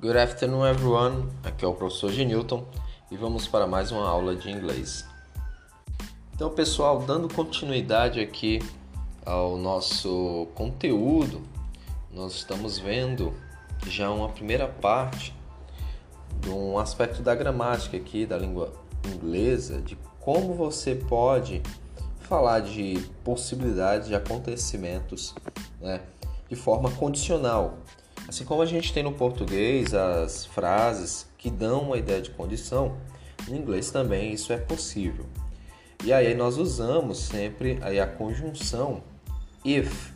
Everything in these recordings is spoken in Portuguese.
Good afternoon, everyone. Aqui é o professor Genilton e vamos para mais uma aula de inglês. Então, pessoal, dando continuidade aqui ao nosso conteúdo, nós estamos vendo já uma primeira parte de um aspecto da gramática aqui da língua inglesa, de como você pode falar de possibilidades de acontecimentos né, de forma condicional. Assim como a gente tem no português as frases que dão uma ideia de condição, no inglês também isso é possível. E aí nós usamos sempre aí a conjunção if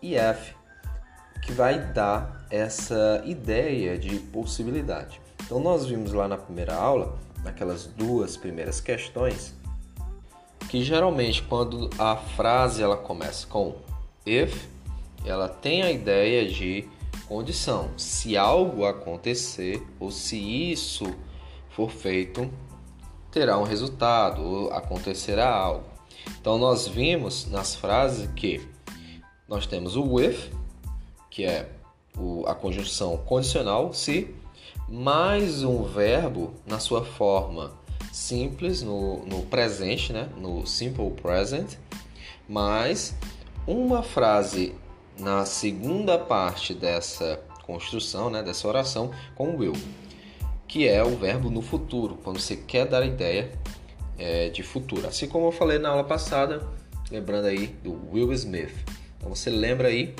e if, que vai dar essa ideia de possibilidade. Então nós vimos lá na primeira aula, naquelas duas primeiras questões, que geralmente quando a frase ela começa com if, ela tem a ideia de condição. Se algo acontecer ou se isso for feito, terá um resultado ou acontecerá algo. Então nós vimos nas frases que nós temos o with, que é a conjunção condicional se, mais um verbo na sua forma simples no, no presente, né? no simple present, mais uma frase na segunda parte dessa construção, né, dessa oração, com will, que é o verbo no futuro, quando você quer dar a ideia é, de futuro. Assim como eu falei na aula passada, lembrando aí do Will Smith. Então você lembra aí,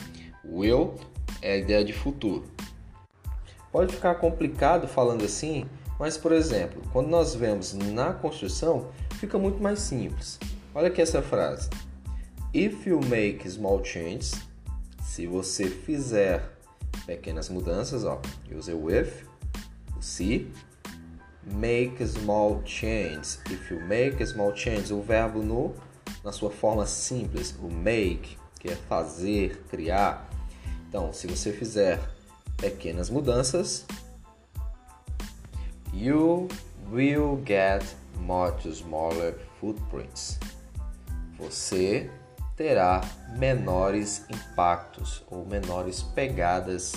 will é a ideia de futuro. Pode ficar complicado falando assim, mas por exemplo, quando nós vemos na construção, fica muito mais simples. Olha aqui essa frase. If you make small changes, se você fizer pequenas mudanças, ó, use o if, o se, make small changes. If you make small changes, o verbo no na sua forma simples, o make, que é fazer, criar. Então, se você fizer pequenas mudanças, you will get much smaller footprints. Você terá menores impactos ou menores pegadas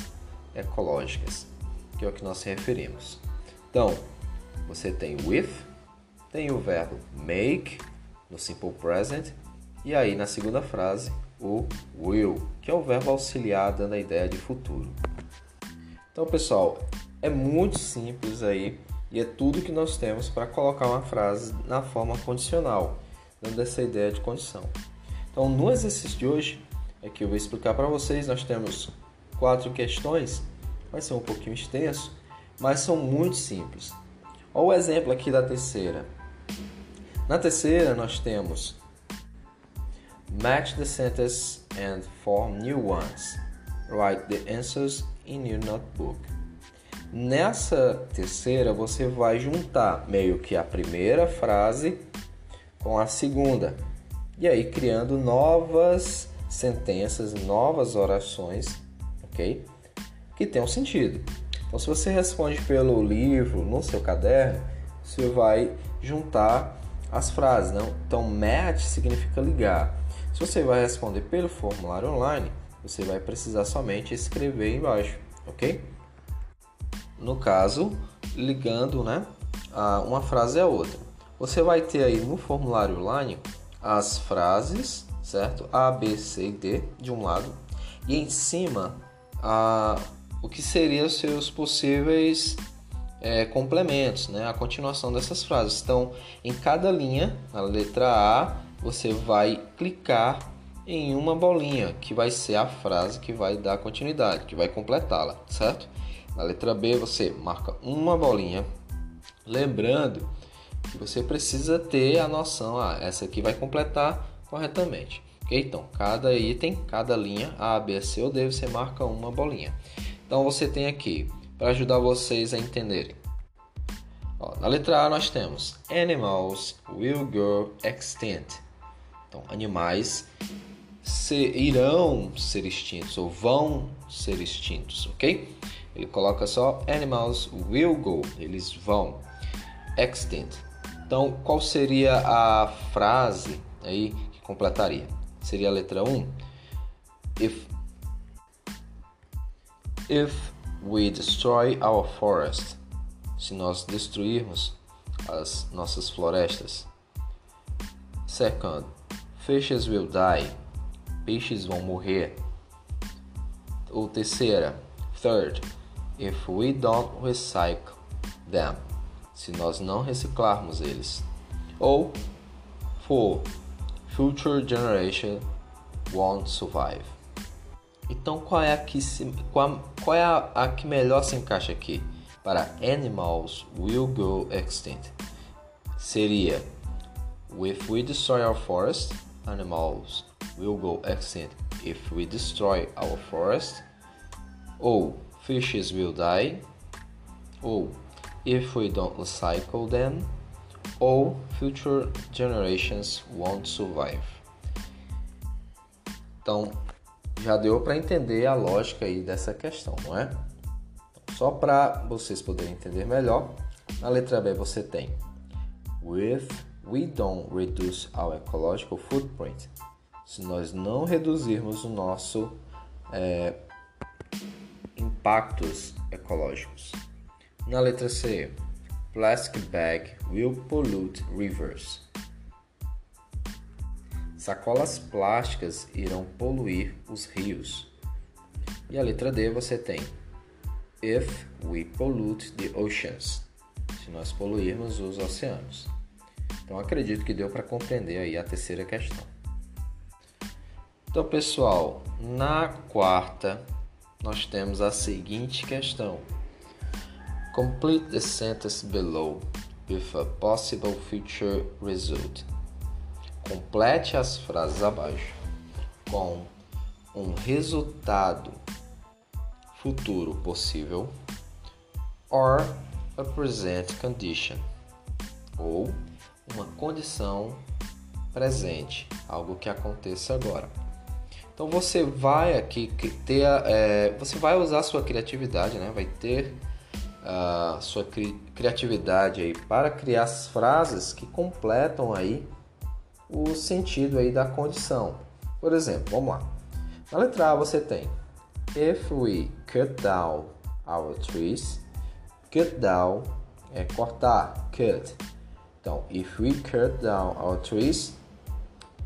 ecológicas, que é o que nós referimos. Então, você tem with, tem o verbo make no simple present e aí na segunda frase o will, que é o verbo auxiliar dando a ideia de futuro. Então, pessoal, é muito simples aí e é tudo que nós temos para colocar uma frase na forma condicional, dando essa ideia de condição. Então, no exercício de hoje, é que eu vou explicar para vocês, nós temos quatro questões, vai ser um pouquinho extenso, mas são muito simples. Olha o exemplo aqui da terceira. Na terceira, nós temos Match the sentences and form new ones. Write the answers in your notebook. Nessa terceira, você vai juntar meio que a primeira frase com a segunda e aí criando novas sentenças, novas orações, ok? Que tenham sentido. Então, se você responde pelo livro, no seu caderno, você vai juntar as frases, não? Então, match significa ligar. Se você vai responder pelo formulário online, você vai precisar somente escrever embaixo, ok? No caso, ligando, né, uma frase a outra. Você vai ter aí no formulário online as frases, certo? A, B, C e D de um lado e em cima a, o que seriam seus possíveis é, complementos, né? A continuação dessas frases. Então, em cada linha, na letra A, você vai clicar em uma bolinha que vai ser a frase que vai dar continuidade, que vai completá-la, certo? Na letra B, você marca uma bolinha, lembrando você precisa ter a noção, ah, essa aqui vai completar corretamente. Ok? Então, cada item, cada linha, A, B, C ou D, você marca uma bolinha. Então, você tem aqui, para ajudar vocês a entenderem. Ó, na letra A nós temos Animals will go extinct. Então, animais irão ser extintos ou vão ser extintos, ok? Ele coloca só Animals will go, eles vão extinct. Então, qual seria a frase aí que completaria? Seria a letra 1. If, if we destroy our forest, se nós destruirmos as nossas florestas. Second, fishes will die, peixes vão morrer. Ou terceira, third, if we don't recycle them, se nós não reciclarmos eles. Ou for future generation won't survive. Então qual é a que se, qual, qual é a, a que melhor se encaixa aqui para animals will go extinct? Seria if we destroy our forest, animals will go extinct if we destroy our forest. Ou fishes will die. Ou if we don't recycle them. Ou future generations won't survive. Então, já deu para entender a lógica aí dessa questão, não é? Só para vocês poderem entender melhor, na letra B você tem With we don't reduce our ecological footprint. Se nós não reduzirmos o nosso é, impactos ecológicos. Na letra C, plastic bag will pollute rivers. Sacolas plásticas irão poluir os rios. E a letra D você tem If we pollute the oceans. Se nós poluirmos os oceanos. Então acredito que deu para compreender aí a terceira questão. Então, pessoal, na quarta nós temos a seguinte questão: Complete the sentence below with a possible future result. Complete as frases abaixo com um resultado futuro possível or a present condition ou uma condição presente, algo que aconteça agora. Então você vai aqui ter, é, você vai usar sua criatividade, né? Vai ter a sua cri criatividade aí para criar as frases que completam aí o sentido aí da condição. Por exemplo, vamos lá. Na letra A você tem If we cut down our trees, cut down é cortar, cut. Então, if we cut down our trees,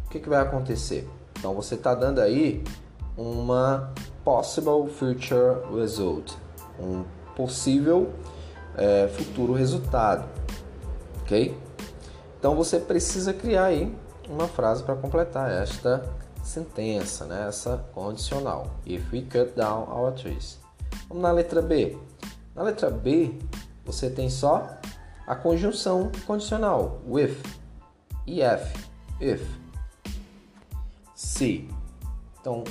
o que, que vai acontecer? Então, você está dando aí uma possible future result, um possível é, futuro resultado, ok? Então, você precisa criar aí uma frase para completar esta sentença, né? essa condicional. If we cut down our trees. Vamos na letra B. Na letra B, você tem só a conjunção condicional with, if, if. Se. Então,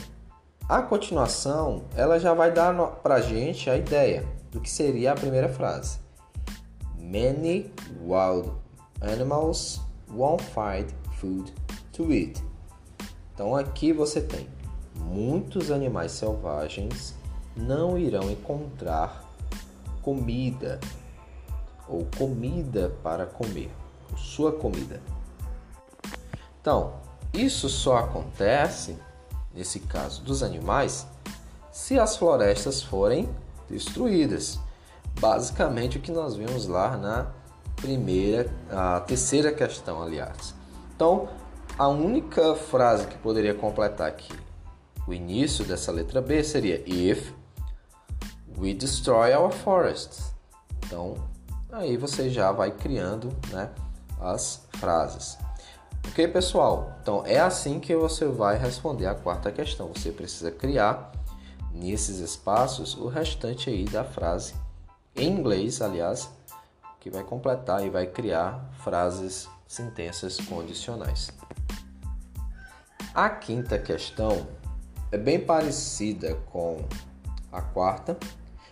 a continuação, ela já vai dar para gente a ideia do que seria a primeira frase. Many wild animals won't find food to eat. Então aqui você tem muitos animais selvagens não irão encontrar comida ou comida para comer, sua comida. Então, isso só acontece nesse caso dos animais se as florestas forem destruídas. Basicamente o que nós vimos lá na primeira, a terceira questão, aliás. Então, a única frase que poderia completar aqui o início dessa letra B seria if we destroy our forests. Então, aí você já vai criando, né, as frases. Ok, pessoal? Então, é assim que você vai responder a quarta questão. Você precisa criar nesses espaços o restante aí da frase em inglês, aliás, que vai completar e vai criar frases sentenças condicionais. A quinta questão é bem parecida com a quarta,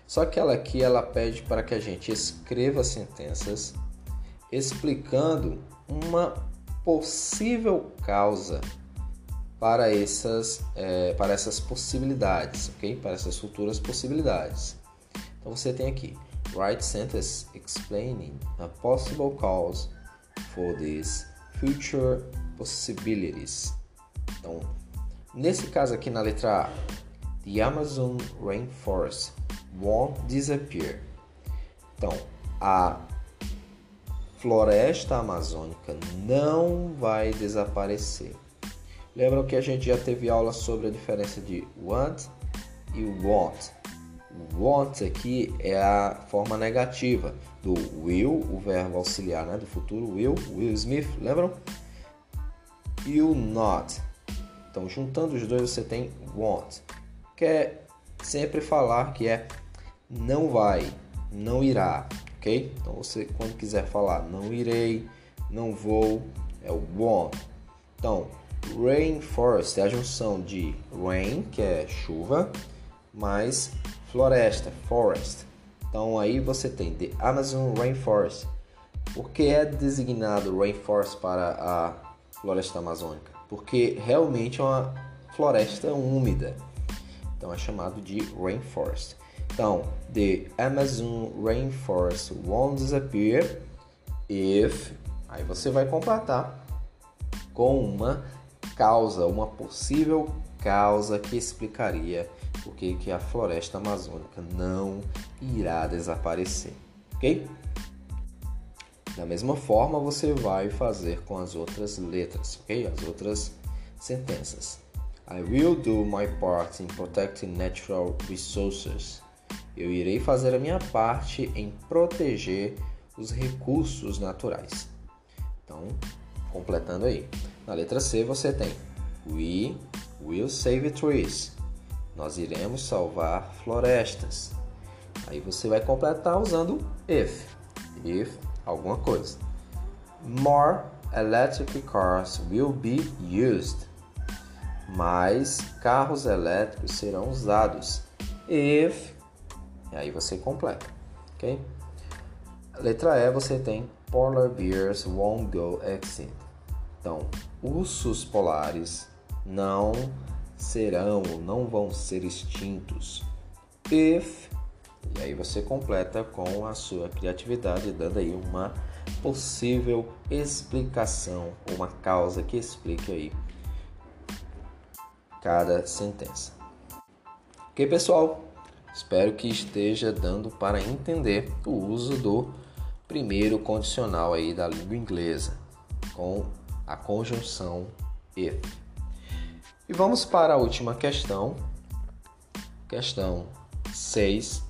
só que ela aqui ela pede para que a gente escreva sentenças explicando uma possível causa para essas, é, para essas possibilidades, ok? Para essas futuras possibilidades. Então você tem aqui write sentence explaining a possible cause for these future possibilities. Então, nesse caso aqui na letra A, the Amazon Rainforest won't disappear. Então, a floresta amazônica não vai desaparecer. Lembram que a gente já teve aula sobre a diferença de want e want. Want aqui é a forma negativa do will, o verbo auxiliar né, do futuro will, Will Smith, lembram? E o not. Então, juntando os dois, você tem want. Quer é sempre falar que é não vai, não irá, ok? Então, você quando quiser falar não irei, não vou, é o won't. Então, rainforest é a junção de rain, que é chuva, mais floresta, forest. Então aí você tem the Amazon Rainforest. Por que é designado rainforest para a floresta amazônica? Porque realmente é uma floresta úmida. Então é chamado de rainforest. Então, the Amazon rainforest won't disappear if aí você vai completar com uma causa, uma possível causa que explicaria por que a floresta amazônica não irá desaparecer, ok? Da mesma forma, você vai fazer com as outras letras, ok? As outras sentenças. I will do my part in protecting natural resources. Eu irei fazer a minha parte em proteger os recursos naturais. Então, completando aí. Na letra C você tem We will save trees. Nós iremos salvar florestas. Aí você vai completar usando if. If alguma coisa. More electric cars will be used. Mais carros elétricos serão usados. If. E aí você completa, ok? Letra E você tem polar bears won't go extinct. Então, ursos polares não serão não vão ser extintos. If e aí você completa com a sua criatividade, dando aí uma possível explicação, uma causa que explique aí cada sentença. Ok, pessoal? Espero que esteja dando para entender o uso do primeiro condicional aí da língua inglesa com a conjunção if. E vamos para a última questão, questão 6,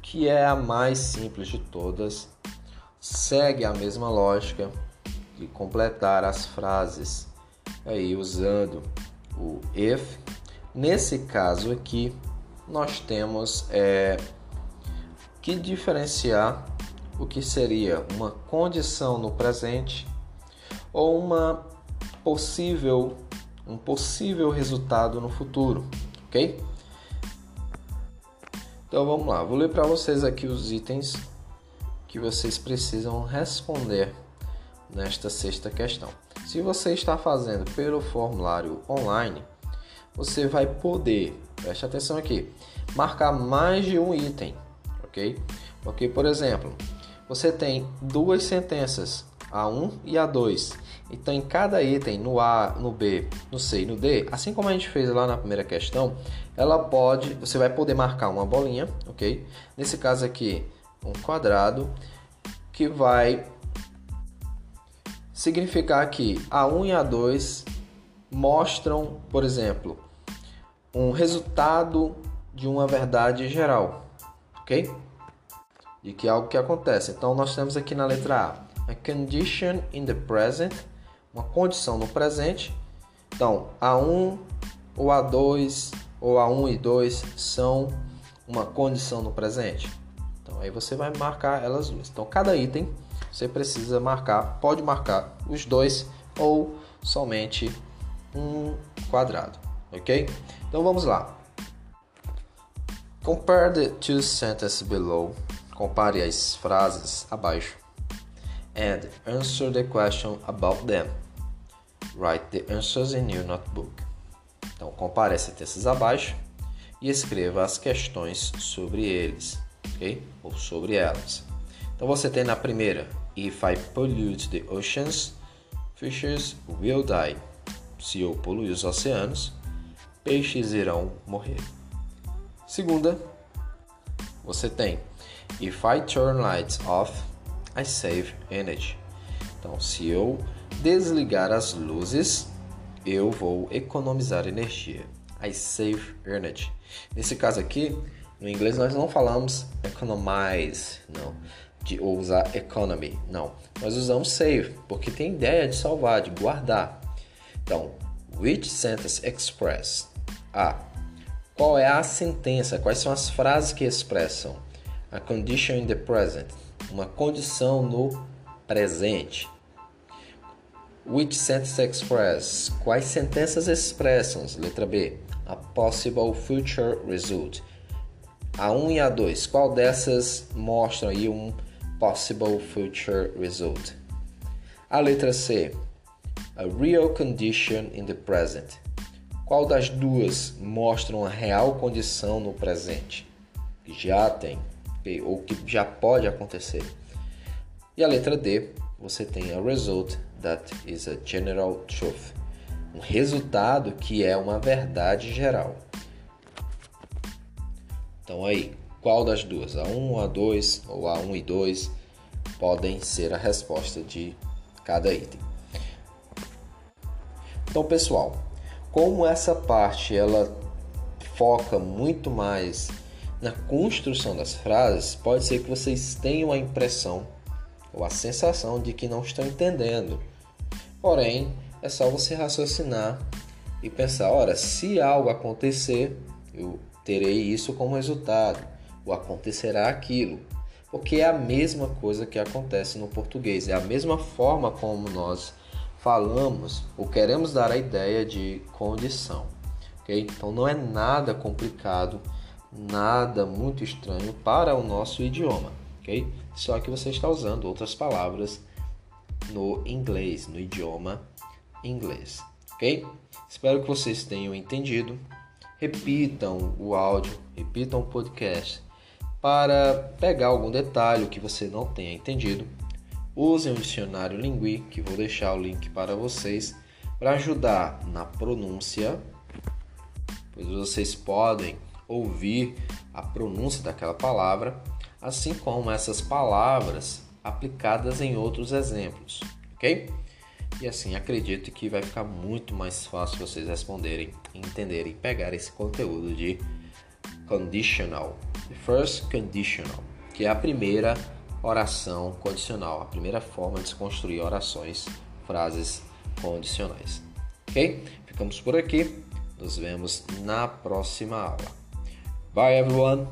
que é a mais simples de todas. Segue a mesma lógica de completar as frases aí usando o if. Nesse caso aqui, nós temos é, que diferenciar o que seria uma condição no presente ou uma possível um possível resultado no futuro, ok? Então vamos lá, vou ler para vocês aqui os itens que vocês precisam responder nesta sexta questão. Se você está fazendo pelo formulário online, você vai poder, preste atenção aqui, marcar mais de um item, ok? Porque, por exemplo, você tem duas sentenças, A1 e A2. Então, em cada item, no A, no B, no C e no D, assim como a gente fez lá na primeira questão, ela pode, você vai poder marcar uma bolinha, ok? Nesse caso aqui, um quadrado, que vai significar que A1 e A2 mostram, por exemplo, um resultado de uma verdade geral, ok? De que algo que acontece. Então, nós temos aqui na letra A, a condition in the present, uma condição no presente. Então, A1 ou A2 ou A1 e 2 são uma condição no presente. Então, aí você vai marcar elas duas. Então, cada item você precisa marcar, pode marcar os dois ou somente um quadrado, ok? Então vamos lá. Compare the two sentences below. Compare as frases abaixo. And answer the question about them. Write the answers in your notebook. Então compare as sentenças abaixo e escreva as questões sobre eles, ok? Ou sobre elas. Então você tem na primeira, if I pollute the oceans, fishes will die. Se eu poluir os oceanos, peixes irão morrer. Segunda, você tem If I turn lights off, I save energy. Então, se eu desligar as luzes, eu vou economizar energia. I save energy. Nesse caso aqui, no inglês nós não falamos economize, não, de ou usar economy, não. Nós usamos save, porque tem ideia de salvar, de guardar. Então, which sentence express? A. Qual é a sentença? Quais são as frases que expressam a condition in the present? Uma condição no presente. Which sentence express? Quais sentenças expressam? Letra B. A possible future result. A 1 e a 2. Qual dessas mostram aí um possible future result? A letra C. A real condition in the present. Qual das duas mostram a real condição no presente? Já tem, ou que já pode acontecer. E a letra D, você tem a result that is a general truth. Um resultado que é uma verdade geral. Então aí, qual das duas? A 1, a 2 ou a 1 e 2 podem ser a resposta de cada item. Então, pessoal, como essa parte ela foca muito mais na construção das frases, pode ser que vocês tenham a impressão ou a sensação de que não estão entendendo. Porém, é só você raciocinar e pensar: ora, se algo acontecer, eu terei isso como resultado, ou acontecerá aquilo. Porque é a mesma coisa que acontece no português, é a mesma forma como nós falamos ou queremos dar a ideia de condição. Okay? Então não é nada complicado, nada muito estranho para o nosso idioma. Okay? Só que você está usando outras palavras no inglês, no idioma inglês. Ok? Espero que vocês tenham entendido. Repitam o áudio, repitam o podcast para pegar algum detalhe que você não tenha entendido Usem o dicionário Lingui, que vou deixar o link para vocês, para ajudar na pronúncia, pois vocês podem ouvir a pronúncia daquela palavra, assim como essas palavras aplicadas em outros exemplos, ok? E assim acredito que vai ficar muito mais fácil vocês responderem, entenderem, pegar esse conteúdo de conditional, the first conditional, que é a primeira oração condicional, a primeira forma de se construir orações, frases condicionais. Ok? Ficamos por aqui. Nos vemos na próxima aula. Bye, everyone!